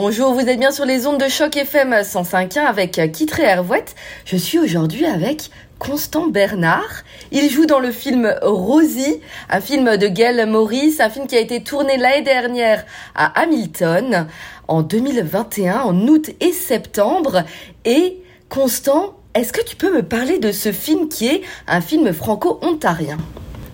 Bonjour, vous êtes bien sur les ondes de choc FM 105.1 avec Kitré Hervouette. Je suis aujourd'hui avec Constant Bernard. Il joue dans le film Rosie, un film de Gail Morris, un film qui a été tourné l'année dernière à Hamilton en 2021, en août et septembre. Et Constant, est-ce que tu peux me parler de ce film qui est un film franco-ontarien?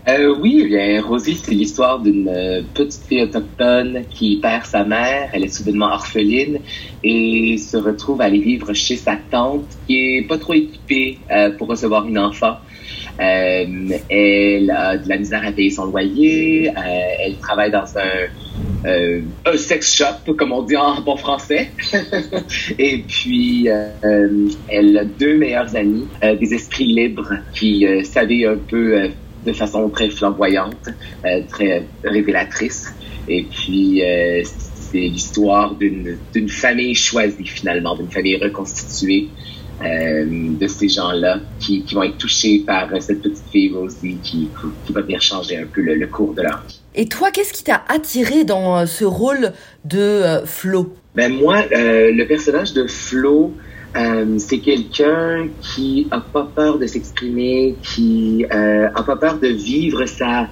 Euh, oui, eh bien, Rosie, c'est l'histoire d'une euh, petite fille autochtone qui perd sa mère. Elle est soudainement orpheline et se retrouve à aller vivre chez sa tante qui est pas trop équipée euh, pour recevoir une enfant. Elle a de la misère à payer son loyer. elle travaille dans un, un sex shop, comme on dit en bon français. et puis, elle a deux meilleurs amis, des esprits libres qui savaient un peu de façon très flamboyante, euh, très révélatrice. Et puis, euh, c'est l'histoire d'une famille choisie finalement, d'une famille reconstituée. Euh, de ces gens-là qui, qui, vont être touchés par cette petite fille aussi qui, qui va venir changer un peu le, cours de leur vie. Et toi, qu'est-ce qui t'a attiré dans ce rôle de Flo? Ben moi, le personnage de Flo, euh, c'est quelqu'un qui a pas peur de s'exprimer, qui euh, a pas peur de vivre sa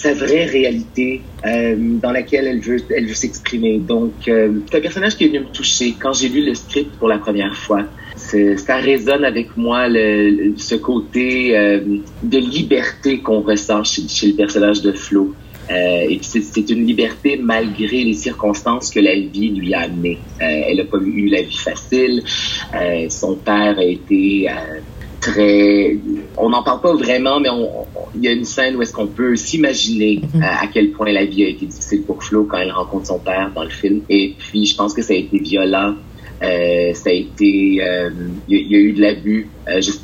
sa vraie réalité euh, dans laquelle elle veut elle veut s'exprimer. Donc euh, c'est un personnage qui est venu me toucher quand j'ai lu le script pour la première fois. Ça résonne avec moi le, ce côté euh, de liberté qu'on ressent chez, chez le personnage de Flo. Euh, et c'est une liberté malgré les circonstances que la vie lui a amenées. Euh, elle n'a pas eu la vie facile. Euh, son père a été très... On n'en parle pas vraiment, mais il y a une scène où est-ce qu'on peut s'imaginer mhm. à quel point la vie a été difficile pour Flo quand elle rencontre son père dans le film. Et puis, je pense que ça a été violent. ça a été, il y, a eu de l'abus.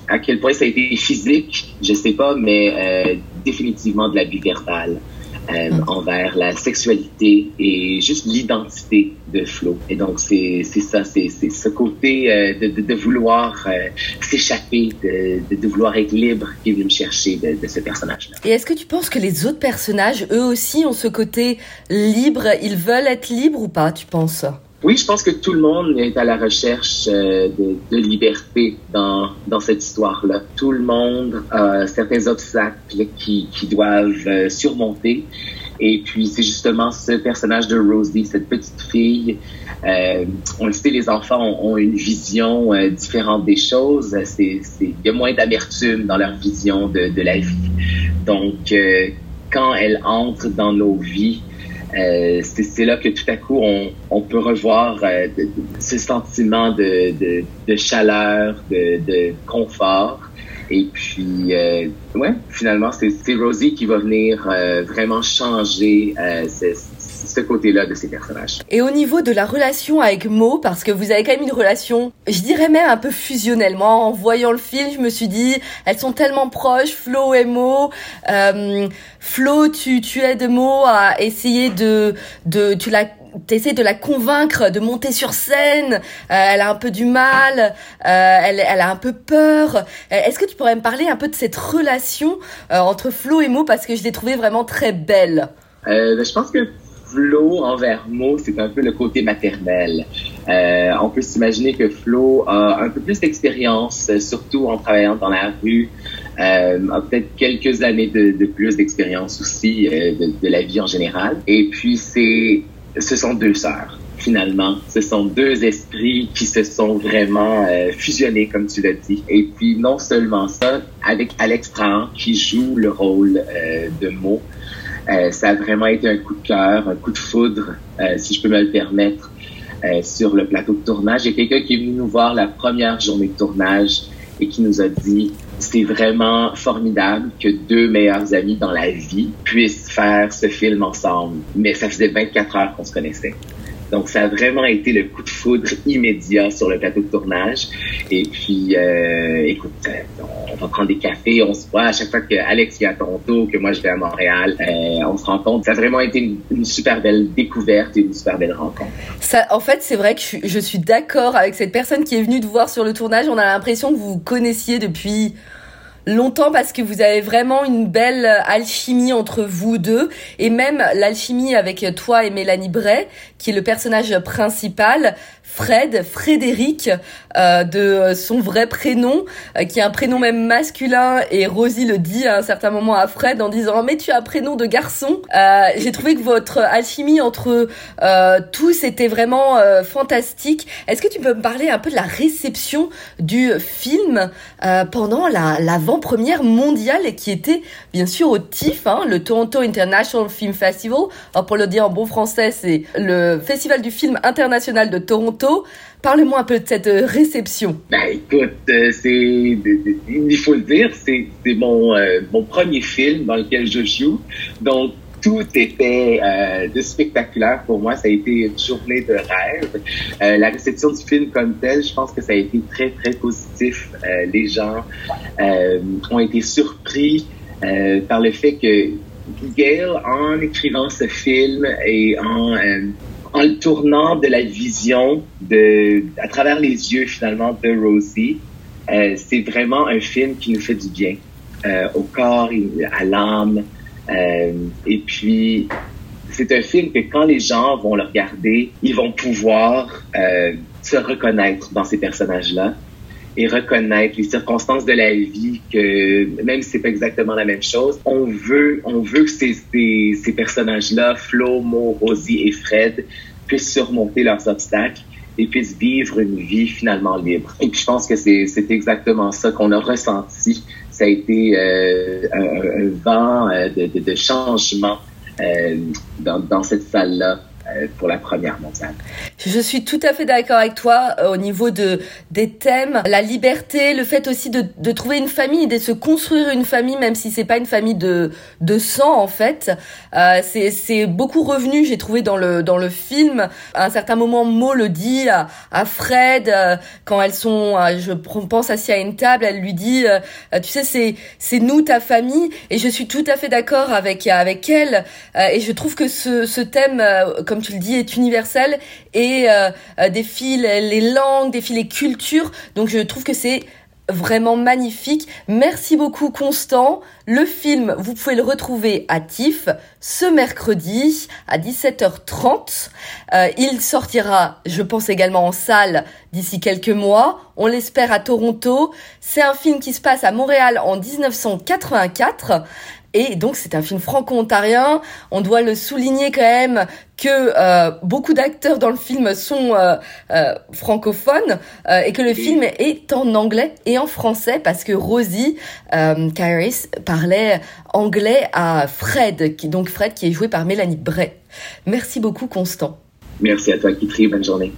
à quel point ça a été physique, je sais pas, mais définitivement de l'abus verbal. Euh, mm. envers la sexualité et juste l'identité de Flo. Et donc, c'est ça, c'est ce côté euh, de, de, vouloir euh, s'échapper, de, de, vouloir être libre qui est venu me chercher de, ce personnage-là. Et est-ce que tu penses que les autres personnages, eux aussi, ont ce côté libre? Ils veulent être libres ou pas, tu penses? Oui, je pense que tout le monde est à la recherche euh, de, liberté dans, dans cette histoire-là. Tout le monde a certains obstacles qui, qui doivent euh, surmonter. Et puis, c'est justement ce personnage de Rosie, cette petite fille. Euh, on le sait, les enfants ont, une vision différente des choses. Il y a moins d'amertume dans leur vision de, de la vie. Donc, quand elle entre dans nos vies, euh, c'est là que tout à coup on, on peut revoir euh, ce sentiment de, de, de chaleur, de, de, confort. Et puis, euh, ouais, finalement, c'est Rosie qui va venir euh, vraiment changer euh, ce côté-là de ces personnages. Et au niveau de la relation avec Mo, parce que vous avez quand même une relation, je dirais même un peu fusionnellement. En voyant le film, je me suis dit, elles sont tellement proches, Flo et Mo. Euh, Flo, tu, tu aides Mo à essayer de, de, tu la t'essaies de la convaincre de monter sur scène, euh, elle a un peu du mal, euh, elle, elle a un peu peur. Est-ce que tu pourrais me parler un peu de cette relation entre Flo et Mo? Parce que je l'ai trouvée vraiment très belle. Ben, je pense que Flo envers Mo, c'est un peu le côté maternel. Euh, on peut s'imaginer que Flo a un peu plus d'expérience, surtout en travaillant dans la rue, euh, a peut-être quelques années de, plus d'expérience aussi euh, de, la vie en général. Et puis c'est, ce sont deux sœurs. Finalement, ce sont deux esprits qui se sont vraiment fusionnés, comme tu l'as dit. Et puis non seulement ça, avec Alex Trahan qui joue le rôle de Mo, euh, ça a vraiment été un coup de cœur, un coup de foudre, euh, si je peux me le permettre, euh, sur le plateau de tournage. Il y a quelqu'un qui est venu nous voir la première journée de tournage et qui nous a dit c'est vraiment formidable que deux meilleurs amis dans la vie puissent faire ce film ensemble. Mais ça faisait 24 heures qu'on se connaissait. Donc, ça a vraiment été le coup de foudre immédiat sur le plateau de tournage. Et puis, euh, écoute, euh, on va prendre des cafés, on se voit à chaque fois que Alex est à Toronto, que moi je vais à Montréal, euh, on se rend compte. Ça a vraiment été une, super belle découverte et une super belle rencontre. Ça, en fait, c'est vrai que je, suis d'accord avec cette personne qui est venue te voir sur le tournage. On a l'impression que vous connaissiez depuis longtemps parce que vous avez vraiment une belle alchimie entre vous deux et même l'alchimie avec toi et Mélanie Bray, qui est le personnage principal. Fred, Frédéric, euh, de son vrai prénom, euh, qui est un prénom même masculin, et Rosie le dit à un certain moment à Fred en disant mais tu as un prénom de garçon. Euh, J'ai trouvé que votre alchimie entre euh, tous était vraiment euh, fantastique. Est-ce que tu peux me parler un peu de la réception du film pendant l'avant-première mondiale qui était bien sûr au TIFF, hein, le Toronto International Film Festival? Alors pour le dire en bon français, c'est le festival du film international de Toronto Parle-moi un peu de cette euh, réception. Ben écoute, euh, il faut le dire, c'est mon euh, mon premier film dans lequel je joue, donc tout était de spectaculaire pour moi. Ça a été une journée de rêve. la réception du film comme tel, je pense que ça a été très, très positif. les gens ont été surpris par le fait que Gail, en écrivant ce film et en en le tournant de la vision à travers les yeux finalement de Rosie, euh, c'est vraiment un film qui nous fait du bien euh, au corps, à l'âme. Euh, et puis, c'est un film que quand les gens vont le regarder, ils vont pouvoir se reconnaître dans ces personnages-là et reconnaître les circonstances de la vie que même si c'est pas exactement la même chose, on veut on veut que ces, ces, ces personnages-là, Flo, Mo, Rosie et Fred, puissent surmonter leurs obstacles et puissent vivre une vie finalement libre. Et puis je pense que c'est exactement ça qu'on a ressenti. Ça a été euh, un, vent euh, de, de, de changement euh, dans, dans cette salle-là pour la première mondiale. Je suis tout à fait d'accord avec toi euh, au niveau de des thèmes, la liberté, le fait aussi de, de trouver une famille, de se construire une famille, même si c'est pas une famille de de sang en fait. Euh, c'est c'est beaucoup revenu, j'ai trouvé dans le dans le film. À un certain moment, Mo le dit à, à Fred euh, quand elles sont, je pense assis à une table, elle lui dit, tu sais, c'est c'est nous ta famille, et je suis tout à fait d'accord avec avec elle. et je trouve que ce ce thème comme comme tu le dis, est universel et euh, euh, défie les langues, défie les cultures. Donc je trouve que c'est vraiment magnifique. Merci beaucoup Constant. Le film, vous pouvez le retrouver à TIFF ce mercredi à 17h30. Euh, il sortira, je pense également en salle d'ici quelques mois. On l'espère à Toronto. C'est un film qui se passe à Montréal en 1984. Et donc c'est un film franco-ontarien. On doit le souligner quand même que euh, beaucoup d'acteurs dans le film sont euh, euh, francophones et que le film est en anglais et en français parce que Rosie Kairis parlait anglais à Fred, qui, donc Fred qui est joué par Mélanie Bray. Merci beaucoup Constant. Merci à toi Kitri, bonne journée.